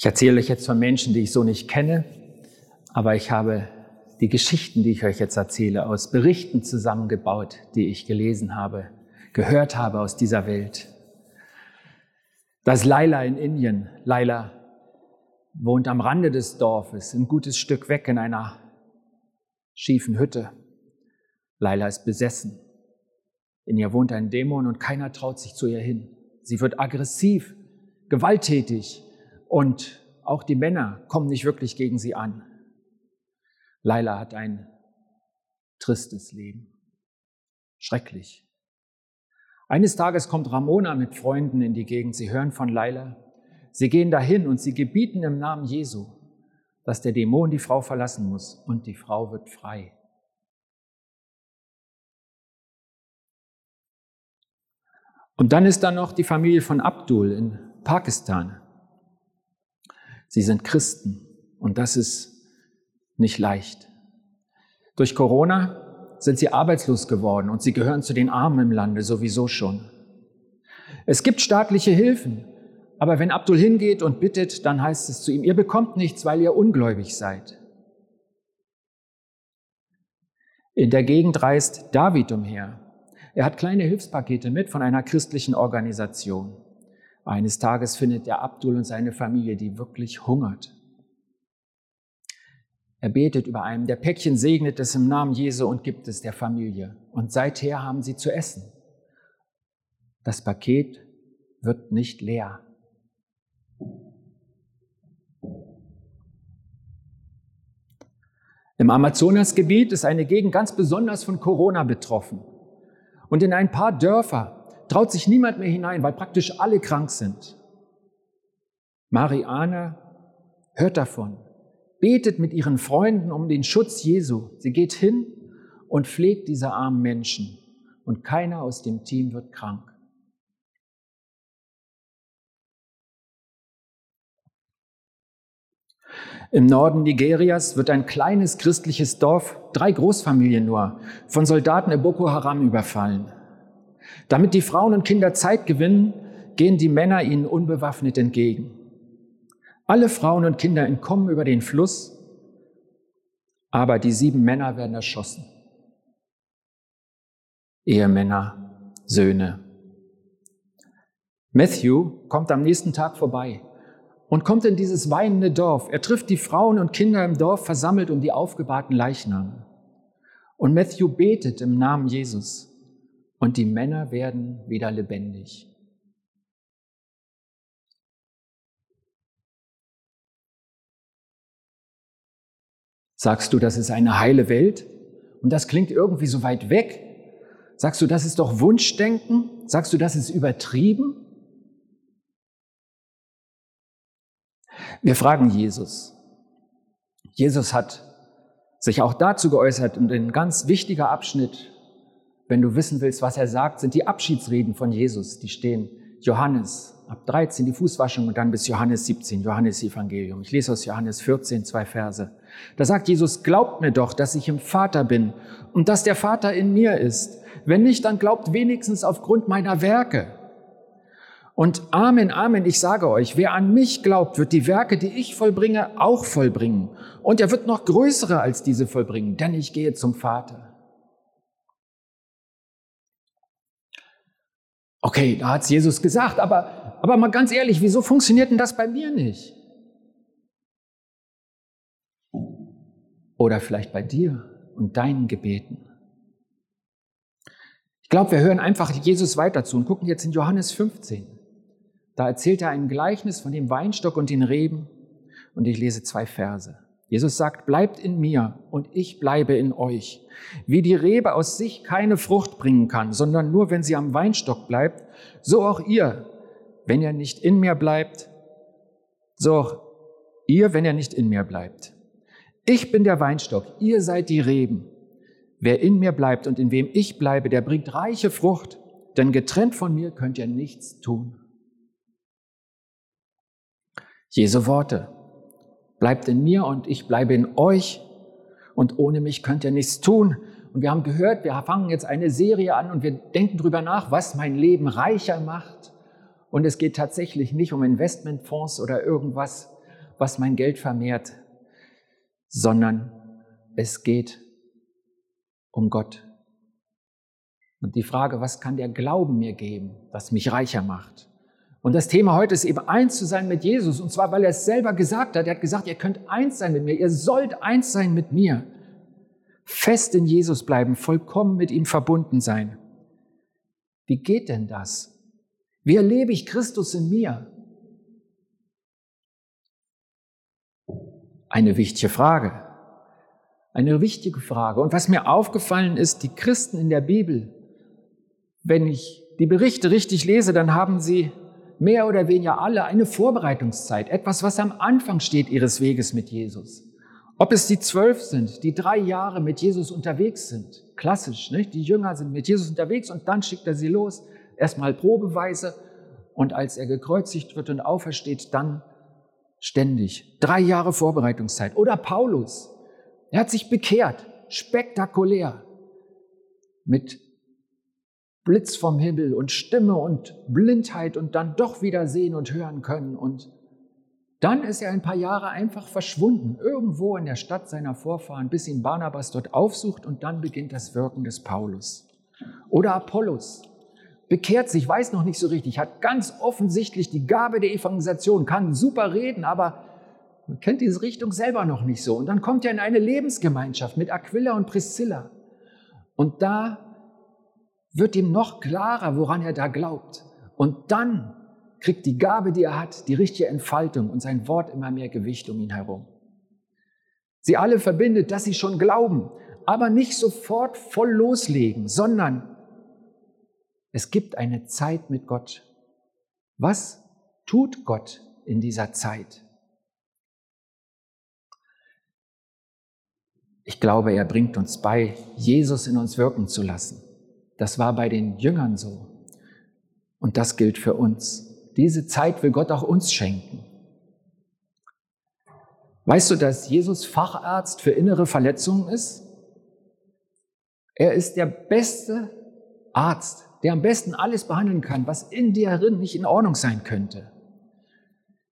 Ich erzähle euch jetzt von Menschen, die ich so nicht kenne, aber ich habe die Geschichten, die ich euch jetzt erzähle, aus Berichten zusammengebaut, die ich gelesen habe, gehört habe aus dieser Welt. Das Laila in Indien. Laila wohnt am Rande des Dorfes, ein gutes Stück weg in einer schiefen Hütte. Laila ist besessen. In ihr wohnt ein Dämon und keiner traut sich zu ihr hin. Sie wird aggressiv, gewalttätig und auch die Männer kommen nicht wirklich gegen sie an. Laila hat ein tristes Leben. Schrecklich. Eines Tages kommt Ramona mit Freunden in die Gegend. Sie hören von Laila. Sie gehen dahin und sie gebieten im Namen Jesu, dass der Dämon die Frau verlassen muss und die Frau wird frei. Und dann ist da noch die Familie von Abdul in Pakistan. Sie sind Christen und das ist nicht leicht. Durch Corona sind sie arbeitslos geworden und sie gehören zu den Armen im Lande sowieso schon. Es gibt staatliche Hilfen, aber wenn Abdul hingeht und bittet, dann heißt es zu ihm, ihr bekommt nichts, weil ihr ungläubig seid. In der Gegend reist David umher. Er hat kleine Hilfspakete mit von einer christlichen Organisation. Eines Tages findet er Abdul und seine Familie, die wirklich hungert. Er betet über einem der Päckchen, segnet es im Namen Jesu und gibt es der Familie. Und seither haben sie zu essen. Das Paket wird nicht leer. Im Amazonasgebiet ist eine Gegend ganz besonders von Corona betroffen. Und in ein paar Dörfer traut sich niemand mehr hinein, weil praktisch alle krank sind. Mariana hört davon, betet mit ihren Freunden um den Schutz Jesu. Sie geht hin und pflegt diese armen Menschen. Und keiner aus dem Team wird krank. Im Norden Nigerias wird ein kleines christliches Dorf, drei Großfamilien nur, von Soldaten in Boko Haram überfallen. Damit die Frauen und Kinder Zeit gewinnen, gehen die Männer ihnen unbewaffnet entgegen. Alle Frauen und Kinder entkommen über den Fluss, aber die sieben Männer werden erschossen. Ehemänner, Söhne. Matthew kommt am nächsten Tag vorbei und kommt in dieses weinende Dorf. Er trifft die Frauen und Kinder im Dorf versammelt um die aufgebahrten Leichname. Und Matthew betet im Namen Jesus und die Männer werden wieder lebendig. Sagst du, das ist eine heile Welt? Und das klingt irgendwie so weit weg? Sagst du, das ist doch Wunschdenken? Sagst du, das ist übertrieben? Wir fragen Jesus. Jesus hat sich auch dazu geäußert und ein ganz wichtiger Abschnitt, wenn du wissen willst, was er sagt, sind die Abschiedsreden von Jesus. Die stehen Johannes ab 13 die Fußwaschung und dann bis Johannes 17, Johannes Evangelium. Ich lese aus Johannes 14 zwei Verse. Da sagt Jesus, glaubt mir doch, dass ich im Vater bin und dass der Vater in mir ist. Wenn nicht, dann glaubt wenigstens aufgrund meiner Werke. Und Amen, Amen, ich sage euch, wer an mich glaubt, wird die Werke, die ich vollbringe, auch vollbringen. Und er wird noch größere als diese vollbringen, denn ich gehe zum Vater. Okay, da hat Jesus gesagt, aber, aber mal ganz ehrlich, wieso funktioniert denn das bei mir nicht? Oder vielleicht bei dir und deinen Gebeten. Ich glaube, wir hören einfach Jesus weiter zu und gucken jetzt in Johannes 15. Da erzählt er ein Gleichnis von dem Weinstock und den Reben und ich lese zwei Verse. Jesus sagt, bleibt in mir und ich bleibe in euch. Wie die Rebe aus sich keine Frucht bringen kann, sondern nur, wenn sie am Weinstock bleibt, so auch ihr, wenn ihr nicht in mir bleibt, so auch ihr, wenn ihr nicht in mir bleibt. Ich bin der Weinstock, ihr seid die Reben. Wer in mir bleibt und in wem ich bleibe, der bringt reiche Frucht, denn getrennt von mir könnt ihr nichts tun. Jesu Worte. Bleibt in mir und ich bleibe in euch und ohne mich könnt ihr nichts tun. Und wir haben gehört, wir fangen jetzt eine Serie an und wir denken drüber nach, was mein Leben reicher macht. Und es geht tatsächlich nicht um Investmentfonds oder irgendwas, was mein Geld vermehrt, sondern es geht um Gott. Und die Frage, was kann der Glauben mir geben, was mich reicher macht? Und das Thema heute ist eben eins zu sein mit Jesus. Und zwar, weil er es selber gesagt hat. Er hat gesagt, ihr könnt eins sein mit mir. Ihr sollt eins sein mit mir. Fest in Jesus bleiben, vollkommen mit ihm verbunden sein. Wie geht denn das? Wie erlebe ich Christus in mir? Eine wichtige Frage. Eine wichtige Frage. Und was mir aufgefallen ist, die Christen in der Bibel, wenn ich die Berichte richtig lese, dann haben sie mehr oder weniger alle eine Vorbereitungszeit, etwas, was am Anfang steht ihres Weges mit Jesus. Ob es die zwölf sind, die drei Jahre mit Jesus unterwegs sind, klassisch, nicht? die Jünger sind mit Jesus unterwegs und dann schickt er sie los, erstmal probeweise und als er gekreuzigt wird und aufersteht, dann ständig. Drei Jahre Vorbereitungszeit. Oder Paulus, er hat sich bekehrt, spektakulär, mit Blitz vom Himmel und Stimme und Blindheit und dann doch wieder sehen und hören können. Und dann ist er ein paar Jahre einfach verschwunden, irgendwo in der Stadt seiner Vorfahren, bis ihn Barnabas dort aufsucht und dann beginnt das Wirken des Paulus. Oder Apollos, bekehrt sich, weiß noch nicht so richtig, hat ganz offensichtlich die Gabe der Evangelisation, kann super reden, aber kennt diese Richtung selber noch nicht so. Und dann kommt er in eine Lebensgemeinschaft mit Aquila und Priscilla. Und da wird ihm noch klarer, woran er da glaubt. Und dann kriegt die Gabe, die er hat, die richtige Entfaltung und sein Wort immer mehr Gewicht um ihn herum. Sie alle verbindet, dass sie schon glauben, aber nicht sofort voll loslegen, sondern es gibt eine Zeit mit Gott. Was tut Gott in dieser Zeit? Ich glaube, er bringt uns bei, Jesus in uns wirken zu lassen. Das war bei den Jüngern so. Und das gilt für uns. Diese Zeit will Gott auch uns schenken. Weißt du, dass Jesus Facharzt für innere Verletzungen ist? Er ist der beste Arzt, der am besten alles behandeln kann, was in dir drin nicht in Ordnung sein könnte.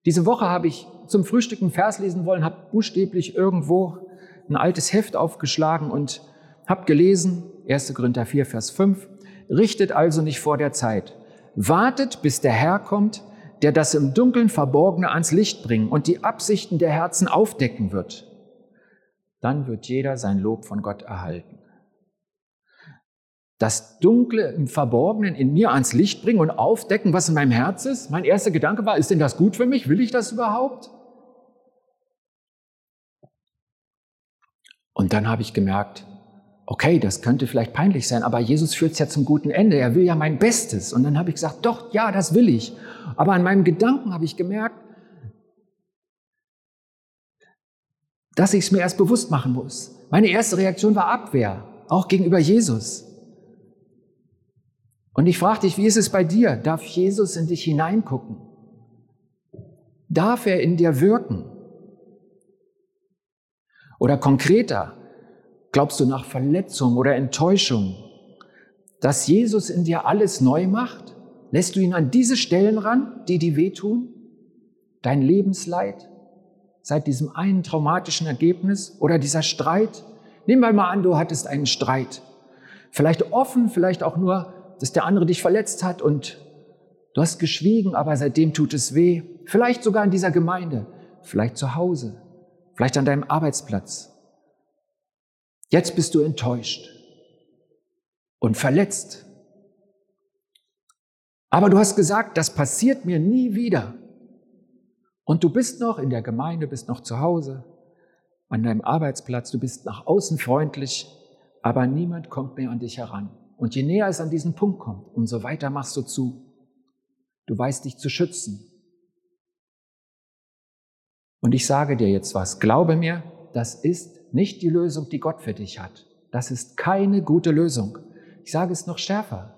Diese Woche habe ich zum Frühstück einen Vers lesen wollen, habe buchstäblich irgendwo ein altes Heft aufgeschlagen und habe gelesen, 1. Korinther 4, Vers 5, richtet also nicht vor der Zeit. Wartet, bis der Herr kommt, der das im Dunkeln Verborgene ans Licht bringen und die Absichten der Herzen aufdecken wird. Dann wird jeder sein Lob von Gott erhalten. Das Dunkle im Verborgenen in mir ans Licht bringen und aufdecken, was in meinem Herz ist. Mein erster Gedanke war, ist denn das gut für mich? Will ich das überhaupt? Und dann habe ich gemerkt, okay, das könnte vielleicht peinlich sein, aber Jesus führt es ja zum guten Ende. Er will ja mein Bestes. Und dann habe ich gesagt, doch, ja, das will ich. Aber an meinem Gedanken habe ich gemerkt, dass ich es mir erst bewusst machen muss. Meine erste Reaktion war Abwehr, auch gegenüber Jesus. Und ich frage dich, wie ist es bei dir? Darf Jesus in dich hineingucken? Darf er in dir wirken? Oder konkreter, Glaubst du nach Verletzung oder Enttäuschung, dass Jesus in dir alles neu macht? Lässt du ihn an diese Stellen ran, die dir wehtun? Dein Lebensleid seit diesem einen traumatischen Ergebnis oder dieser Streit? Nimm mal an, du hattest einen Streit. Vielleicht offen, vielleicht auch nur, dass der andere dich verletzt hat und du hast geschwiegen, aber seitdem tut es weh. Vielleicht sogar in dieser Gemeinde, vielleicht zu Hause, vielleicht an deinem Arbeitsplatz. Jetzt bist du enttäuscht und verletzt. Aber du hast gesagt, das passiert mir nie wieder. Und du bist noch in der Gemeinde, bist noch zu Hause, an deinem Arbeitsplatz, du bist nach außen freundlich, aber niemand kommt mehr an dich heran. Und je näher es an diesen Punkt kommt, umso weiter machst du zu. Du weißt dich zu schützen. Und ich sage dir jetzt was, glaube mir, das ist nicht die Lösung, die Gott für dich hat. Das ist keine gute Lösung. Ich sage es noch schärfer.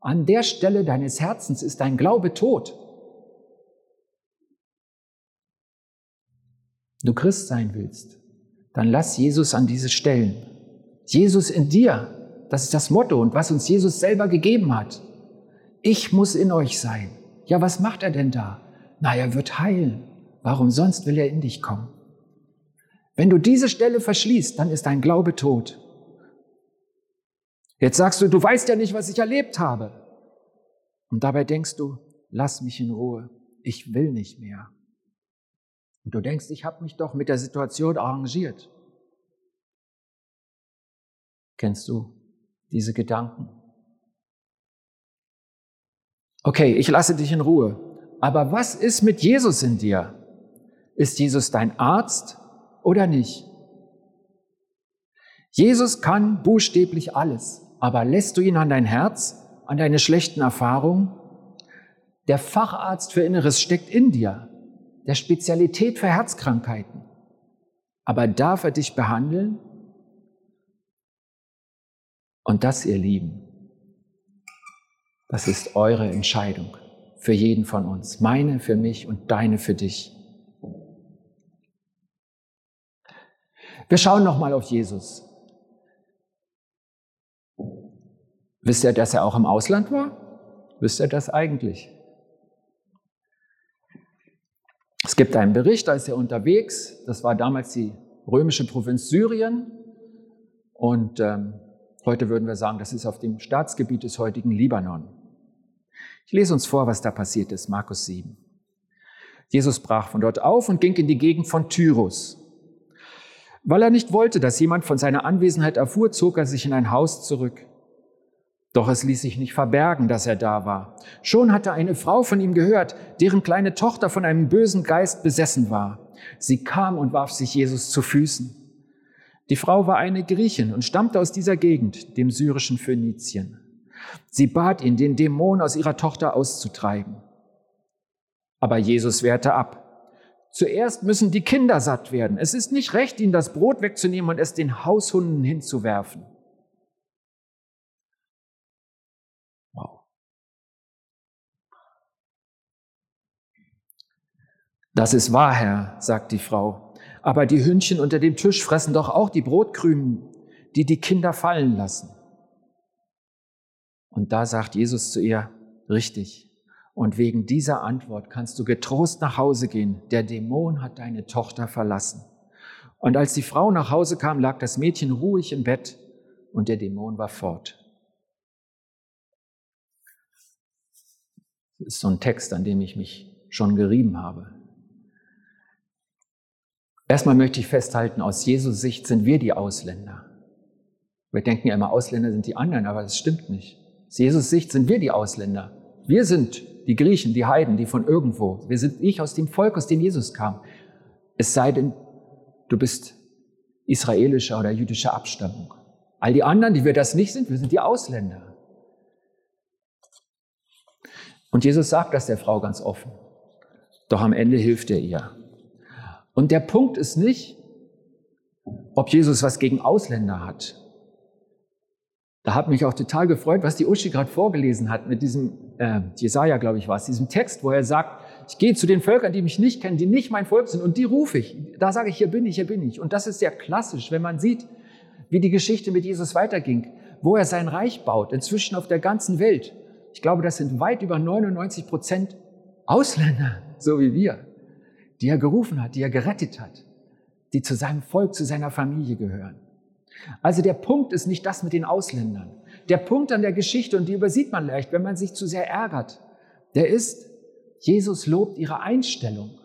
An der Stelle deines Herzens ist dein Glaube tot. Du Christ sein willst, dann lass Jesus an diese Stellen. Jesus in dir, das ist das Motto und was uns Jesus selber gegeben hat. Ich muss in euch sein. Ja, was macht er denn da? Na, er wird heilen. Warum sonst will er in dich kommen? Wenn du diese Stelle verschließt, dann ist dein Glaube tot. Jetzt sagst du, du weißt ja nicht, was ich erlebt habe. Und dabei denkst du, lass mich in Ruhe, ich will nicht mehr. Und du denkst, ich habe mich doch mit der Situation arrangiert. Kennst du diese Gedanken? Okay, ich lasse dich in Ruhe. Aber was ist mit Jesus in dir? Ist Jesus dein Arzt oder nicht? Jesus kann buchstäblich alles, aber lässt du ihn an dein Herz, an deine schlechten Erfahrungen? Der Facharzt für Inneres steckt in dir, der Spezialität für Herzkrankheiten. Aber darf er dich behandeln? Und das, ihr Lieben, das ist eure Entscheidung für jeden von uns. Meine für mich und deine für dich. Wir schauen nochmal auf Jesus. Wisst ihr, dass er auch im Ausland war? Wisst ihr das eigentlich? Es gibt einen Bericht, da ist er unterwegs. Das war damals die römische Provinz Syrien. Und ähm, heute würden wir sagen, das ist auf dem Staatsgebiet des heutigen Libanon. Ich lese uns vor, was da passiert ist, Markus 7. Jesus brach von dort auf und ging in die Gegend von Tyrus. Weil er nicht wollte, dass jemand von seiner Anwesenheit erfuhr, zog er sich in ein Haus zurück. Doch es ließ sich nicht verbergen, dass er da war. Schon hatte eine Frau von ihm gehört, deren kleine Tochter von einem bösen Geist besessen war. Sie kam und warf sich Jesus zu Füßen. Die Frau war eine Griechin und stammte aus dieser Gegend, dem syrischen Phönizien. Sie bat ihn, den Dämon aus ihrer Tochter auszutreiben. Aber Jesus wehrte ab. Zuerst müssen die Kinder satt werden. Es ist nicht recht, ihnen das Brot wegzunehmen und es den Haushunden hinzuwerfen. Wow. Das ist wahr, Herr, sagt die Frau. Aber die Hündchen unter dem Tisch fressen doch auch die Brotkrümen, die die Kinder fallen lassen. Und da sagt Jesus zu ihr, richtig. Und wegen dieser Antwort kannst du getrost nach Hause gehen. Der Dämon hat deine Tochter verlassen. Und als die Frau nach Hause kam, lag das Mädchen ruhig im Bett und der Dämon war fort. Das ist so ein Text, an dem ich mich schon gerieben habe. Erstmal möchte ich festhalten, aus Jesus Sicht sind wir die Ausländer. Wir denken ja immer, Ausländer sind die anderen, aber das stimmt nicht. Aus Jesus Sicht sind wir die Ausländer. Wir sind die Griechen, die Heiden, die von irgendwo. Wir sind nicht aus dem Volk, aus dem Jesus kam. Es sei denn, du bist israelischer oder jüdischer Abstammung. All die anderen, die wir das nicht sind, wir sind die Ausländer. Und Jesus sagt das der Frau ganz offen. Doch am Ende hilft er ihr. Und der Punkt ist nicht, ob Jesus was gegen Ausländer hat da hat mich auch total gefreut, was die Uschi gerade vorgelesen hat mit diesem, äh, Jesaja, glaube ich, war es, diesem Text, wo er sagt, ich gehe zu den Völkern, die mich nicht kennen, die nicht mein Volk sind, und die rufe ich. Da sage ich, hier bin ich, hier bin ich. Und das ist sehr klassisch, wenn man sieht, wie die Geschichte mit Jesus weiterging, wo er sein Reich baut, inzwischen auf der ganzen Welt. Ich glaube, das sind weit über 99 Prozent Ausländer, so wie wir, die er gerufen hat, die er gerettet hat, die zu seinem Volk, zu seiner Familie gehören. Also der Punkt ist nicht das mit den Ausländern. Der Punkt an der Geschichte, und die übersieht man leicht, wenn man sich zu sehr ärgert, der ist, Jesus lobt ihre Einstellung.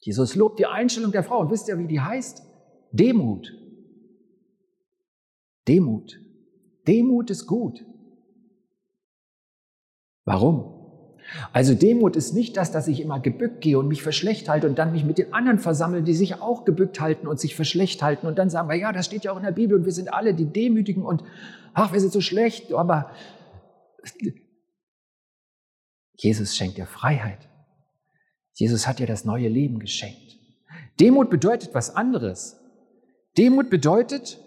Jesus lobt die Einstellung der Frau. Und wisst ihr, wie die heißt? Demut. Demut. Demut ist gut. Warum? Also Demut ist nicht das, dass ich immer gebückt gehe und mich verschlecht halte und dann mich mit den anderen versammle, die sich auch gebückt halten und sich verschlecht halten und dann sagen wir, ja, das steht ja auch in der Bibel und wir sind alle die Demütigen und ach, wir sind so schlecht, aber Jesus schenkt dir Freiheit. Jesus hat dir das neue Leben geschenkt. Demut bedeutet was anderes. Demut bedeutet,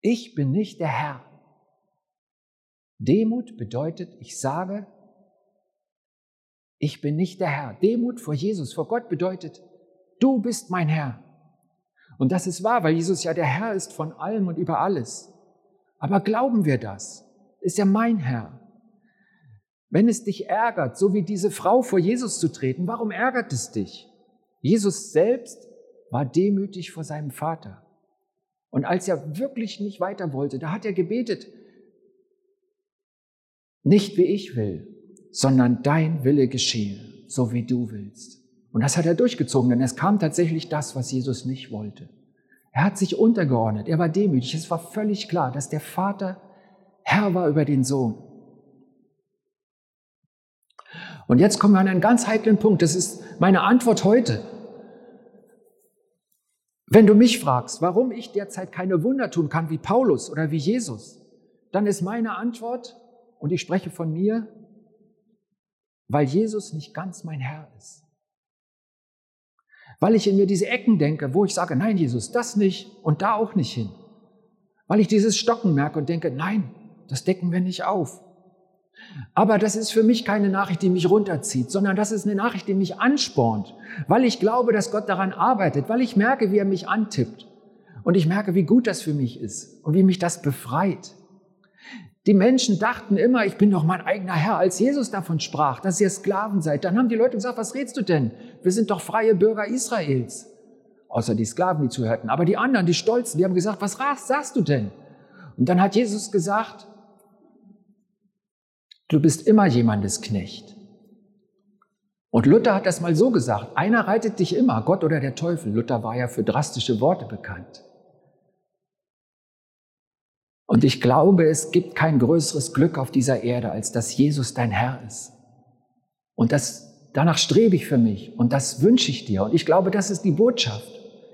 ich bin nicht der Herr. Demut bedeutet, ich sage, ich bin nicht der Herr. Demut vor Jesus, vor Gott bedeutet, du bist mein Herr. Und das ist wahr, weil Jesus ja der Herr ist von allem und über alles. Aber glauben wir das? Ist er mein Herr? Wenn es dich ärgert, so wie diese Frau vor Jesus zu treten, warum ärgert es dich? Jesus selbst war demütig vor seinem Vater. Und als er wirklich nicht weiter wollte, da hat er gebetet, nicht wie ich will, sondern dein Wille geschehe, so wie du willst. Und das hat er durchgezogen, denn es kam tatsächlich das, was Jesus nicht wollte. Er hat sich untergeordnet, er war demütig. Es war völlig klar, dass der Vater Herr war über den Sohn. Und jetzt kommen wir an einen ganz heiklen Punkt. Das ist meine Antwort heute. Wenn du mich fragst, warum ich derzeit keine Wunder tun kann wie Paulus oder wie Jesus, dann ist meine Antwort, und ich spreche von mir, weil Jesus nicht ganz mein Herr ist. Weil ich in mir diese Ecken denke, wo ich sage, nein, Jesus, das nicht und da auch nicht hin. Weil ich dieses Stocken merke und denke, nein, das decken wir nicht auf. Aber das ist für mich keine Nachricht, die mich runterzieht, sondern das ist eine Nachricht, die mich anspornt, weil ich glaube, dass Gott daran arbeitet, weil ich merke, wie er mich antippt und ich merke, wie gut das für mich ist und wie mich das befreit. Die Menschen dachten immer, ich bin doch mein eigener Herr. Als Jesus davon sprach, dass ihr Sklaven seid, dann haben die Leute gesagt, was redest du denn? Wir sind doch freie Bürger Israels. Außer die Sklaven, die zuhörten. Aber die anderen, die Stolzen, die haben gesagt, was sagst du denn? Und dann hat Jesus gesagt, Du bist immer jemandes Knecht. Und Luther hat das mal so gesagt, einer reitet dich immer, Gott oder der Teufel. Luther war ja für drastische Worte bekannt. Und ich glaube, es gibt kein größeres Glück auf dieser Erde, als dass Jesus dein Herr ist. Und das, danach strebe ich für mich und das wünsche ich dir. Und ich glaube, das ist die Botschaft.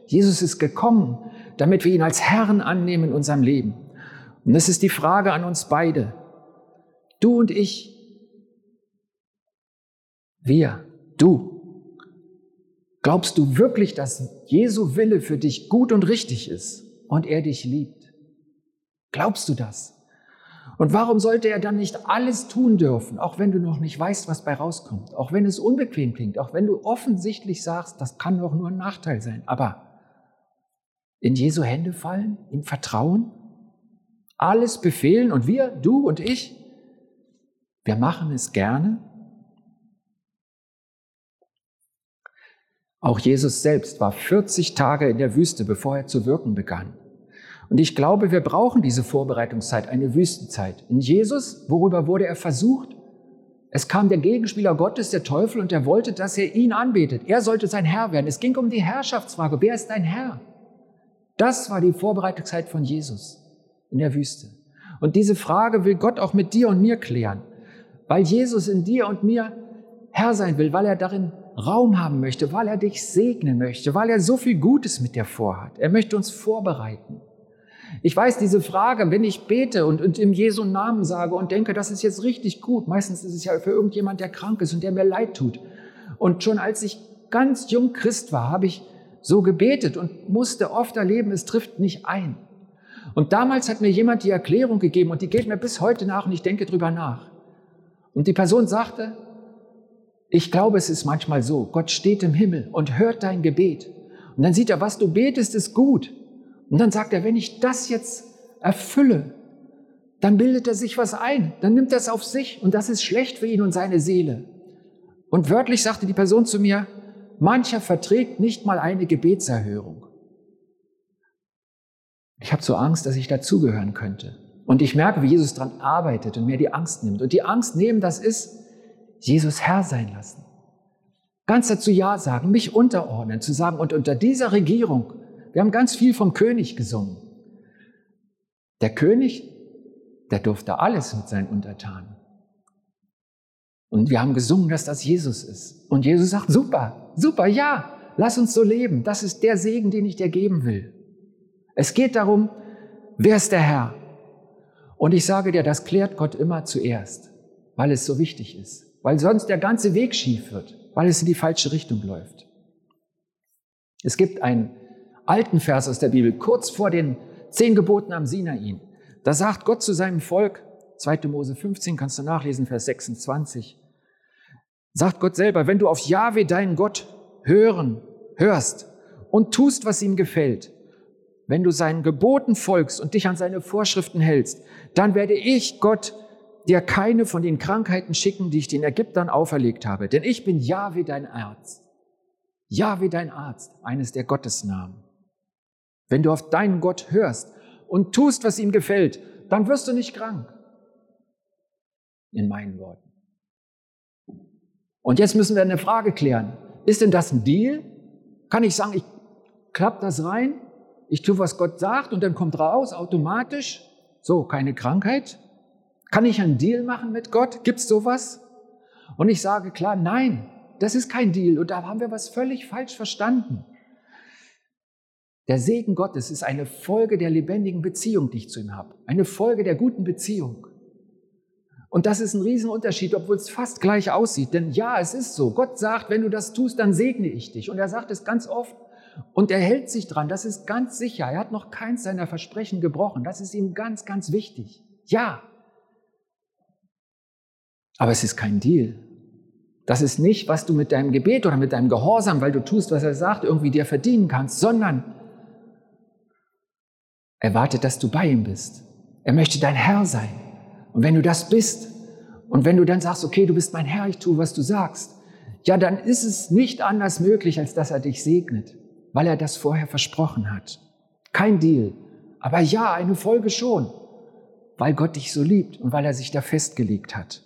Jesus ist gekommen, damit wir ihn als Herrn annehmen in unserem Leben. Und das ist die Frage an uns beide. Du und ich. Wir, du. Glaubst du wirklich, dass Jesu Wille für dich gut und richtig ist und er dich liebt? Glaubst du das? Und warum sollte er dann nicht alles tun dürfen, auch wenn du noch nicht weißt, was bei rauskommt, auch wenn es unbequem klingt, auch wenn du offensichtlich sagst, das kann doch nur ein Nachteil sein, aber in Jesu Hände fallen, ihm vertrauen, alles befehlen und wir, du und ich, wir machen es gerne. Auch Jesus selbst war 40 Tage in der Wüste, bevor er zu wirken begann. Und ich glaube, wir brauchen diese Vorbereitungszeit, eine Wüstenzeit. In Jesus, worüber wurde er versucht? Es kam der Gegenspieler Gottes, der Teufel, und er wollte, dass er ihn anbetet. Er sollte sein Herr werden. Es ging um die Herrschaftsfrage. Wer ist dein Herr? Das war die Vorbereitungszeit von Jesus in der Wüste. Und diese Frage will Gott auch mit dir und mir klären weil Jesus in dir und mir Herr sein will, weil er darin Raum haben möchte, weil er dich segnen möchte, weil er so viel Gutes mit dir vorhat. Er möchte uns vorbereiten. Ich weiß, diese Frage, wenn ich bete und, und im Jesu Namen sage und denke, das ist jetzt richtig gut, meistens ist es ja für irgendjemand, der krank ist und der mir leid tut. Und schon als ich ganz jung Christ war, habe ich so gebetet und musste oft erleben, es trifft nicht ein. Und damals hat mir jemand die Erklärung gegeben und die geht mir bis heute nach und ich denke drüber nach. Und die Person sagte, ich glaube, es ist manchmal so, Gott steht im Himmel und hört dein Gebet. Und dann sieht er, was du betest, ist gut. Und dann sagt er, wenn ich das jetzt erfülle, dann bildet er sich was ein, dann nimmt er es auf sich und das ist schlecht für ihn und seine Seele. Und wörtlich sagte die Person zu mir, mancher verträgt nicht mal eine Gebetserhörung. Ich habe so Angst, dass ich dazugehören könnte. Und ich merke, wie Jesus daran arbeitet und mir die Angst nimmt. Und die Angst nehmen, das ist Jesus Herr sein lassen. Ganz dazu Ja sagen, mich unterordnen, zu sagen, und unter dieser Regierung, wir haben ganz viel vom König gesungen. Der König, der durfte alles mit seinen Untertanen. Und wir haben gesungen, dass das Jesus ist. Und Jesus sagt, super, super, ja, lass uns so leben. Das ist der Segen, den ich dir geben will. Es geht darum, wer ist der Herr? Und ich sage dir, das klärt Gott immer zuerst, weil es so wichtig ist, weil sonst der ganze Weg schief wird, weil es in die falsche Richtung läuft. Es gibt einen alten Vers aus der Bibel, kurz vor den zehn Geboten am Sinai. Da sagt Gott zu seinem Volk, 2. Mose 15, kannst du nachlesen, Vers 26, sagt Gott selber, wenn du auf Jahwe, deinen Gott, hören, hörst und tust, was ihm gefällt, wenn du seinen Geboten folgst und dich an seine Vorschriften hältst, dann werde ich Gott dir keine von den Krankheiten schicken, die ich den Ägyptern auferlegt habe, denn ich bin ja wie dein Arzt. Ja wie dein Arzt, eines der Gottesnamen. Wenn du auf deinen Gott hörst und tust, was ihm gefällt, dann wirst du nicht krank. In meinen Worten. Und jetzt müssen wir eine Frage klären. Ist denn das ein Deal? Kann ich sagen, ich klappe das rein, ich tue, was Gott sagt und dann kommt raus automatisch, so, keine Krankheit? Kann ich einen Deal machen mit Gott? Gibt's sowas? Und ich sage klar, nein, das ist kein Deal und da haben wir was völlig falsch verstanden. Der Segen Gottes ist eine Folge der lebendigen Beziehung, die ich zu ihm habe. Eine Folge der guten Beziehung. Und das ist ein Riesenunterschied, obwohl es fast gleich aussieht. Denn ja, es ist so. Gott sagt, wenn du das tust, dann segne ich dich. Und er sagt es ganz oft. Und er hält sich dran. Das ist ganz sicher. Er hat noch keins seiner Versprechen gebrochen. Das ist ihm ganz, ganz wichtig. Ja. Aber es ist kein Deal. Das ist nicht, was du mit deinem Gebet oder mit deinem Gehorsam, weil du tust, was er sagt, irgendwie dir verdienen kannst, sondern er wartet, dass du bei ihm bist. Er möchte dein Herr sein. Und wenn du das bist und wenn du dann sagst, okay, du bist mein Herr, ich tue, was du sagst, ja, dann ist es nicht anders möglich, als dass er dich segnet, weil er das vorher versprochen hat. Kein Deal. Aber ja, eine Folge schon, weil Gott dich so liebt und weil er sich da festgelegt hat.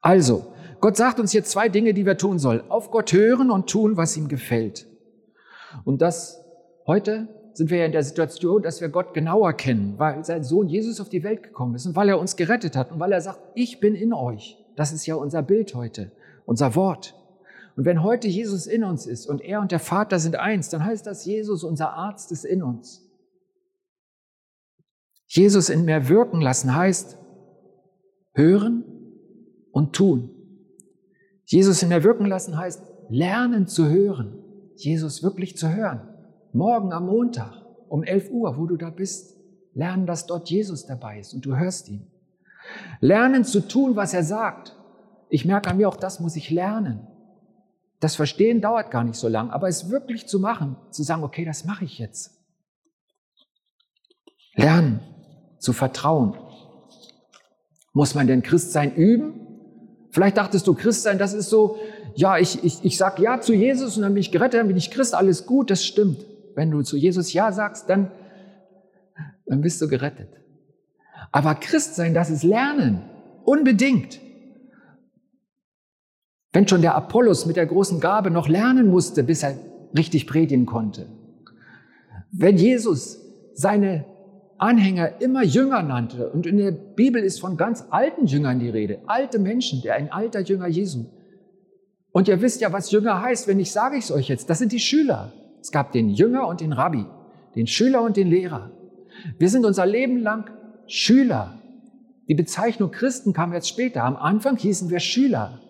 Also, Gott sagt uns hier zwei Dinge, die wir tun sollen. Auf Gott hören und tun, was ihm gefällt. Und das heute sind wir ja in der Situation, dass wir Gott genauer kennen, weil sein Sohn Jesus auf die Welt gekommen ist und weil er uns gerettet hat und weil er sagt, ich bin in euch. Das ist ja unser Bild heute, unser Wort. Und wenn heute Jesus in uns ist und er und der Vater sind eins, dann heißt das, Jesus, unser Arzt, ist in uns. Jesus in mir wirken lassen heißt hören und tun. Jesus in mir wirken lassen heißt lernen zu hören. Jesus wirklich zu hören morgen am Montag um 11 Uhr, wo du da bist, lernen, dass dort Jesus dabei ist und du hörst ihn. Lernen zu tun, was er sagt. Ich merke an mir, auch das muss ich lernen. Das Verstehen dauert gar nicht so lang, aber es wirklich zu machen, zu sagen, okay, das mache ich jetzt. Lernen, zu vertrauen. Muss man denn Christsein üben? Vielleicht dachtest du, Christsein, das ist so, ja, ich, ich, ich sag ja zu Jesus und dann bin ich gerettet, dann bin ich Christ, alles gut, das stimmt. Wenn du zu Jesus Ja sagst, dann, dann bist du gerettet. Aber Christ sein, das ist Lernen. Unbedingt. Wenn schon der Apollos mit der großen Gabe noch lernen musste, bis er richtig predigen konnte. Wenn Jesus seine Anhänger immer Jünger nannte, und in der Bibel ist von ganz alten Jüngern die Rede, alte Menschen, der ein alter Jünger Jesu. Und ihr wisst ja, was Jünger heißt, wenn ich sage ich es euch jetzt, das sind die Schüler. Es gab den Jünger und den Rabbi, den Schüler und den Lehrer. Wir sind unser Leben lang Schüler. Die Bezeichnung Christen kam jetzt später. Am Anfang hießen wir Schüler.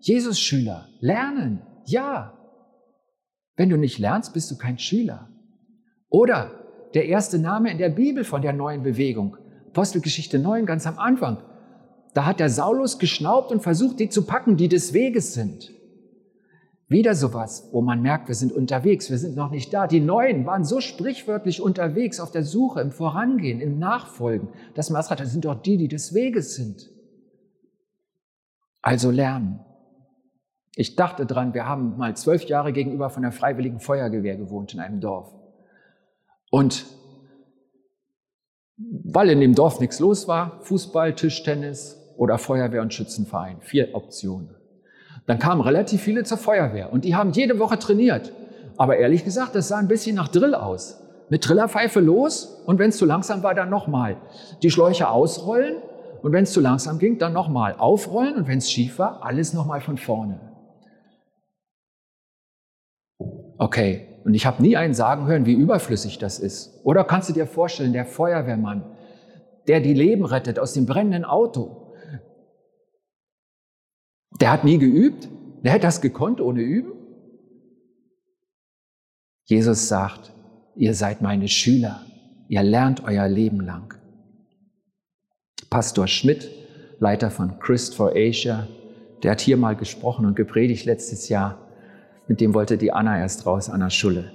Jesus Schüler. Lernen. Ja. Wenn du nicht lernst, bist du kein Schüler. Oder der erste Name in der Bibel von der neuen Bewegung. Apostelgeschichte 9, ganz am Anfang. Da hat der Saulus geschnaubt und versucht, die zu packen, die des Weges sind. Wieder sowas, wo man merkt, wir sind unterwegs, wir sind noch nicht da. Die Neuen waren so sprichwörtlich unterwegs auf der Suche, im Vorangehen, im Nachfolgen, das sind doch die, die des Weges sind. Also lernen. Ich dachte dran, wir haben mal zwölf Jahre gegenüber von der Freiwilligen Feuergewehr gewohnt in einem Dorf. Und weil in dem Dorf nichts los war, Fußball, Tischtennis oder Feuerwehr und Schützenverein, vier Optionen. Dann kamen relativ viele zur Feuerwehr und die haben jede Woche trainiert. Aber ehrlich gesagt, das sah ein bisschen nach Drill aus. Mit Trillerpfeife los und wenn es zu langsam war, dann nochmal. Die Schläuche ausrollen und wenn es zu langsam ging, dann nochmal aufrollen und wenn es schief war, alles nochmal von vorne. Okay, und ich habe nie einen sagen hören, wie überflüssig das ist. Oder kannst du dir vorstellen, der Feuerwehrmann, der die Leben rettet aus dem brennenden Auto, der hat nie geübt. Der hätte das gekonnt ohne Üben. Jesus sagt, ihr seid meine Schüler. Ihr lernt euer Leben lang. Pastor Schmidt, Leiter von Christ for Asia, der hat hier mal gesprochen und gepredigt letztes Jahr. Mit dem wollte die Anna erst raus, Anna Schulle.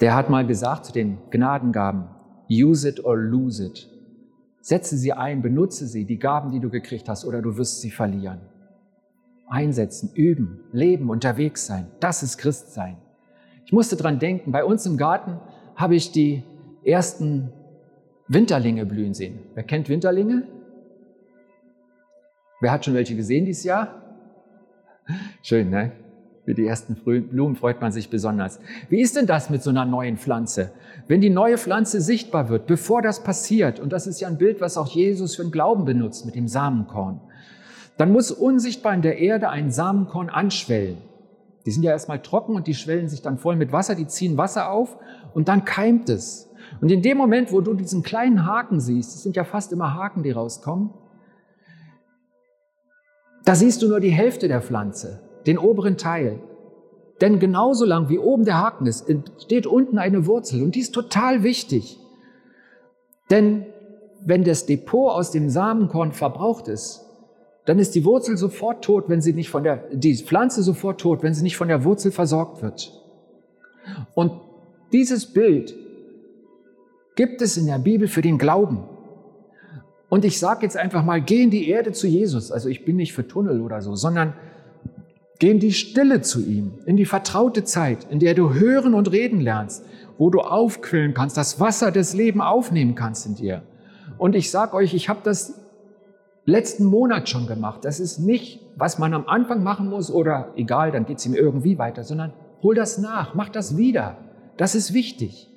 Der hat mal gesagt zu den Gnadengaben, use it or lose it. Setze sie ein, benutze sie, die Gaben, die du gekriegt hast, oder du wirst sie verlieren. Einsetzen, üben, leben, unterwegs sein. Das ist Christsein. Ich musste dran denken, bei uns im Garten habe ich die ersten Winterlinge blühen sehen. Wer kennt Winterlinge? Wer hat schon welche gesehen dieses Jahr? Schön, ne? Für die ersten Blumen freut man sich besonders. Wie ist denn das mit so einer neuen Pflanze? Wenn die neue Pflanze sichtbar wird, bevor das passiert, und das ist ja ein Bild, was auch Jesus für den Glauben benutzt mit dem Samenkorn, dann muss unsichtbar in der Erde ein Samenkorn anschwellen. Die sind ja erstmal trocken und die schwellen sich dann voll mit Wasser, die ziehen Wasser auf und dann keimt es. Und in dem Moment, wo du diesen kleinen Haken siehst, es sind ja fast immer Haken, die rauskommen, da siehst du nur die Hälfte der Pflanze den oberen Teil. Denn genauso lang wie oben der Haken ist, steht unten eine Wurzel und die ist total wichtig. Denn wenn das Depot aus dem Samenkorn verbraucht ist, dann ist die Wurzel sofort tot, wenn sie nicht von der, die Pflanze sofort tot, wenn sie nicht von der Wurzel versorgt wird. Und dieses Bild gibt es in der Bibel für den Glauben. Und ich sage jetzt einfach mal, geh in die Erde zu Jesus. Also ich bin nicht für Tunnel oder so, sondern Geh in die Stille zu ihm, in die vertraute Zeit, in der du hören und reden lernst, wo du aufquillen kannst, das Wasser des Lebens aufnehmen kannst in dir. Und ich sag euch, ich habe das letzten Monat schon gemacht. Das ist nicht, was man am Anfang machen muss oder egal, dann geht's ihm irgendwie weiter, sondern hol das nach, mach das wieder. Das ist wichtig.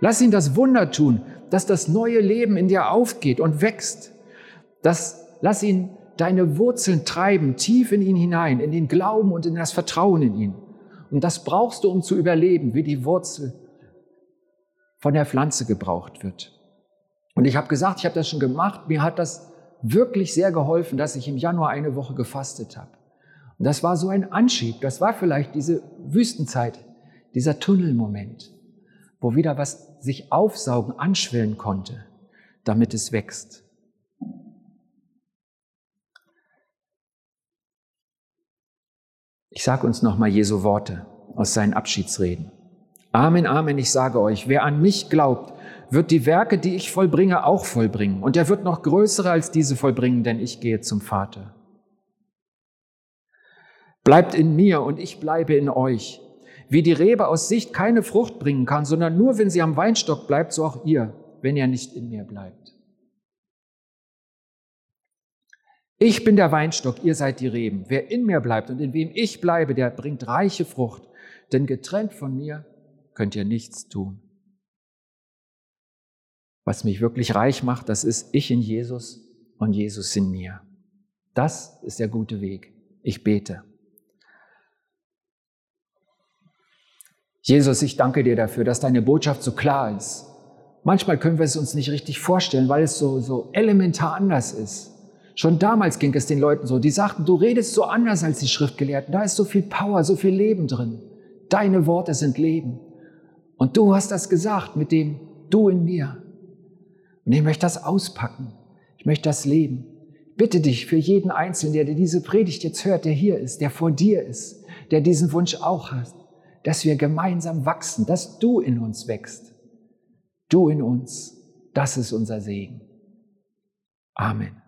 Lass ihn das Wunder tun, dass das neue Leben in dir aufgeht und wächst. Das, lass ihn deine Wurzeln treiben tief in ihn hinein, in den Glauben und in das Vertrauen in ihn. Und das brauchst du, um zu überleben, wie die Wurzel von der Pflanze gebraucht wird. Und ich habe gesagt, ich habe das schon gemacht. Mir hat das wirklich sehr geholfen, dass ich im Januar eine Woche gefastet habe. Und das war so ein Anschieb. Das war vielleicht diese Wüstenzeit, dieser Tunnelmoment, wo wieder was sich aufsaugen, anschwellen konnte, damit es wächst. Ich sage uns nochmal Jesu Worte aus seinen Abschiedsreden. Amen, Amen, ich sage euch, wer an mich glaubt, wird die Werke, die ich vollbringe, auch vollbringen. Und er wird noch größere als diese vollbringen, denn ich gehe zum Vater. Bleibt in mir und ich bleibe in euch. Wie die Rebe aus Sicht keine Frucht bringen kann, sondern nur, wenn sie am Weinstock bleibt, so auch ihr, wenn ihr nicht in mir bleibt. Ich bin der Weinstock, ihr seid die Reben. Wer in mir bleibt und in wem ich bleibe, der bringt reiche Frucht. Denn getrennt von mir könnt ihr nichts tun. Was mich wirklich reich macht, das ist ich in Jesus und Jesus in mir. Das ist der gute Weg. Ich bete. Jesus, ich danke dir dafür, dass deine Botschaft so klar ist. Manchmal können wir es uns nicht richtig vorstellen, weil es so, so elementar anders ist. Schon damals ging es den Leuten so. Die sagten, du redest so anders als die Schriftgelehrten. Da ist so viel Power, so viel Leben drin. Deine Worte sind Leben. Und du hast das gesagt mit dem Du in mir. Und ich möchte das auspacken. Ich möchte das leben. Bitte dich für jeden Einzelnen, der diese Predigt jetzt hört, der hier ist, der vor dir ist, der diesen Wunsch auch hat, dass wir gemeinsam wachsen, dass du in uns wächst. Du in uns. Das ist unser Segen. Amen.